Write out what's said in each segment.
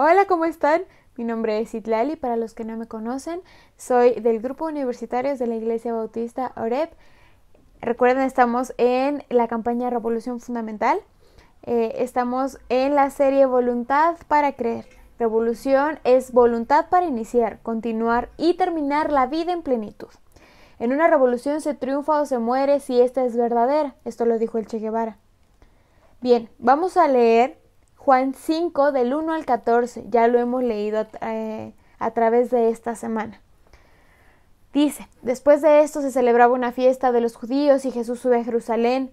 Hola, ¿cómo están? Mi nombre es Itlali, para los que no me conocen, soy del grupo universitarios de la Iglesia Bautista OREP. Recuerden, estamos en la campaña Revolución Fundamental. Eh, estamos en la serie Voluntad para Creer. Revolución es voluntad para iniciar, continuar y terminar la vida en plenitud. En una revolución se triunfa o se muere si esta es verdadera. Esto lo dijo el Che Guevara. Bien, vamos a leer Juan 5 del 1 al 14, ya lo hemos leído eh, a través de esta semana. Dice, después de esto se celebraba una fiesta de los judíos y Jesús sube a Jerusalén.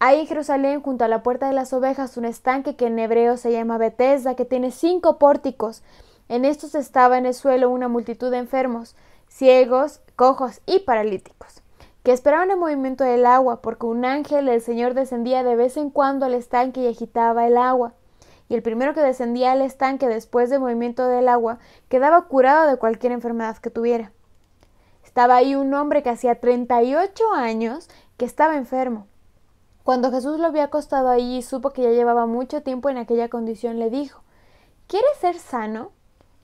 Hay en Jerusalén, junto a la puerta de las ovejas, un estanque que en hebreo se llama Betesda, que tiene cinco pórticos. En estos estaba en el suelo una multitud de enfermos, ciegos, cojos y paralíticos, que esperaban el movimiento del agua, porque un ángel del Señor descendía de vez en cuando al estanque y agitaba el agua y el primero que descendía al estanque después del movimiento del agua quedaba curado de cualquier enfermedad que tuviera. Estaba ahí un hombre que hacía 38 años que estaba enfermo. Cuando Jesús lo había acostado allí y supo que ya llevaba mucho tiempo en aquella condición, le dijo ¿Quieres ser sano?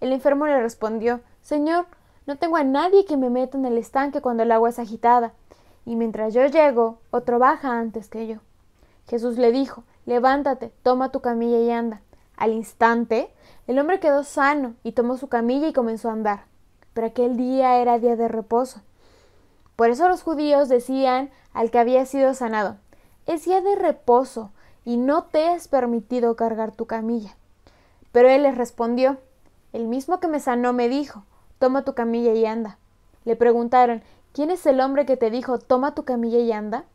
El enfermo le respondió Señor, no tengo a nadie que me meta en el estanque cuando el agua es agitada, y mientras yo llego, otro baja antes que yo. Jesús le dijo Levántate, toma tu camilla y anda. Al instante, el hombre quedó sano y tomó su camilla y comenzó a andar. Pero aquel día era día de reposo. Por eso los judíos decían al que había sido sanado, es día de reposo y no te es permitido cargar tu camilla. Pero él les respondió, el mismo que me sanó me dijo, toma tu camilla y anda. Le preguntaron, ¿quién es el hombre que te dijo, toma tu camilla y anda?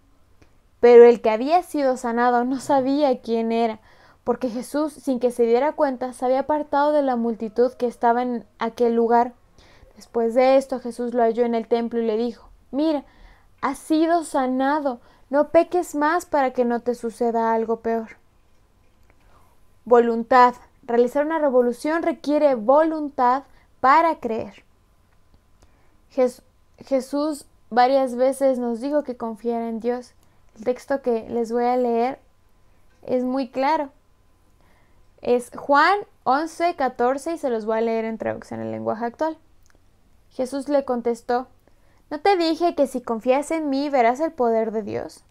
Pero el que había sido sanado no sabía quién era, porque Jesús, sin que se diera cuenta, se había apartado de la multitud que estaba en aquel lugar. Después de esto Jesús lo halló en el templo y le dijo Mira, has sido sanado, no peques más para que no te suceda algo peor. Voluntad. Realizar una revolución requiere voluntad para creer. Jesús varias veces nos dijo que confiara en Dios el texto que les voy a leer es muy claro. Es Juan 11, 14 y se los voy a leer en traducción en lenguaje actual. Jesús le contestó, ¿no te dije que si confías en mí verás el poder de Dios?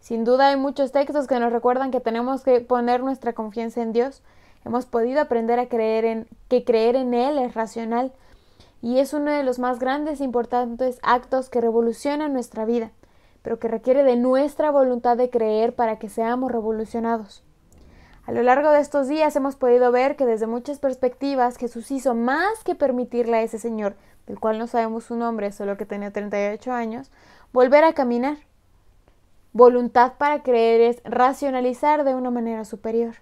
Sin duda hay muchos textos que nos recuerdan que tenemos que poner nuestra confianza en Dios. Hemos podido aprender a creer en que creer en Él es racional y es uno de los más grandes e importantes actos que revolucionan nuestra vida pero que requiere de nuestra voluntad de creer para que seamos revolucionados. A lo largo de estos días hemos podido ver que desde muchas perspectivas Jesús hizo más que permitirle a ese señor, del cual no sabemos su nombre, solo que tenía 38 años, volver a caminar. Voluntad para creer es racionalizar de una manera superior.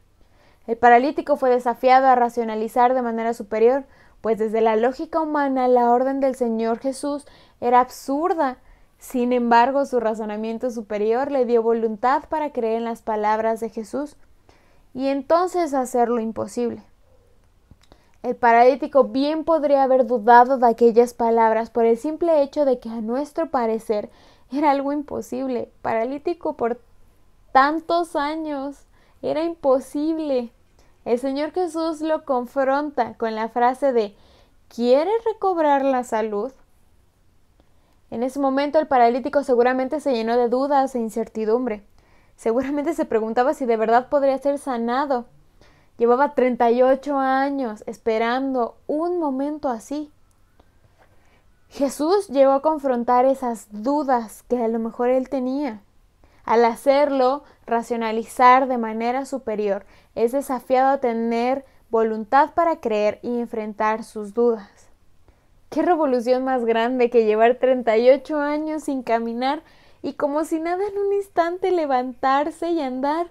El paralítico fue desafiado a racionalizar de manera superior, pues desde la lógica humana la orden del Señor Jesús era absurda sin embargo, su razonamiento superior le dio voluntad para creer en las palabras de Jesús y entonces hacer lo imposible. El paralítico bien podría haber dudado de aquellas palabras por el simple hecho de que a nuestro parecer era algo imposible. Paralítico por tantos años. Era imposible. El Señor Jesús lo confronta con la frase de ¿Quieres recobrar la salud? En ese momento el paralítico seguramente se llenó de dudas e incertidumbre. Seguramente se preguntaba si de verdad podría ser sanado. Llevaba 38 años esperando un momento así. Jesús llegó a confrontar esas dudas que a lo mejor él tenía. Al hacerlo, racionalizar de manera superior, es desafiado a tener voluntad para creer y enfrentar sus dudas. Qué revolución más grande que llevar 38 años sin caminar y como si nada en un instante levantarse y andar.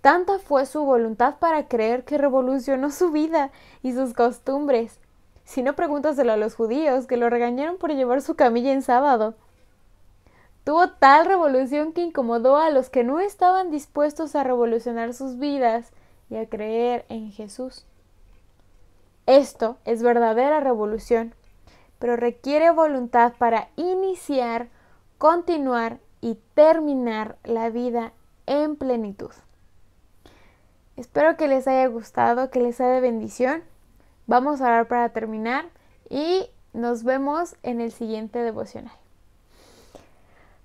Tanta fue su voluntad para creer que revolucionó su vida y sus costumbres. Si no pregúntaselo a los judíos, que lo regañaron por llevar su camilla en sábado. Tuvo tal revolución que incomodó a los que no estaban dispuestos a revolucionar sus vidas y a creer en Jesús. Esto es verdadera revolución, pero requiere voluntad para iniciar, continuar y terminar la vida en plenitud. Espero que les haya gustado, que les sea de bendición. Vamos a orar para terminar y nos vemos en el siguiente devocional.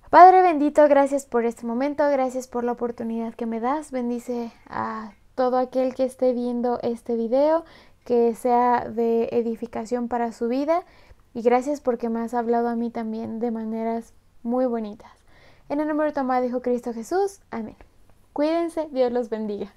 Padre bendito, gracias por este momento, gracias por la oportunidad que me das. Bendice a todo aquel que esté viendo este video, que sea de edificación para su vida. Y gracias porque me has hablado a mí también de maneras muy bonitas. En el nombre de amado Hijo Cristo Jesús. Amén. Cuídense, Dios los bendiga.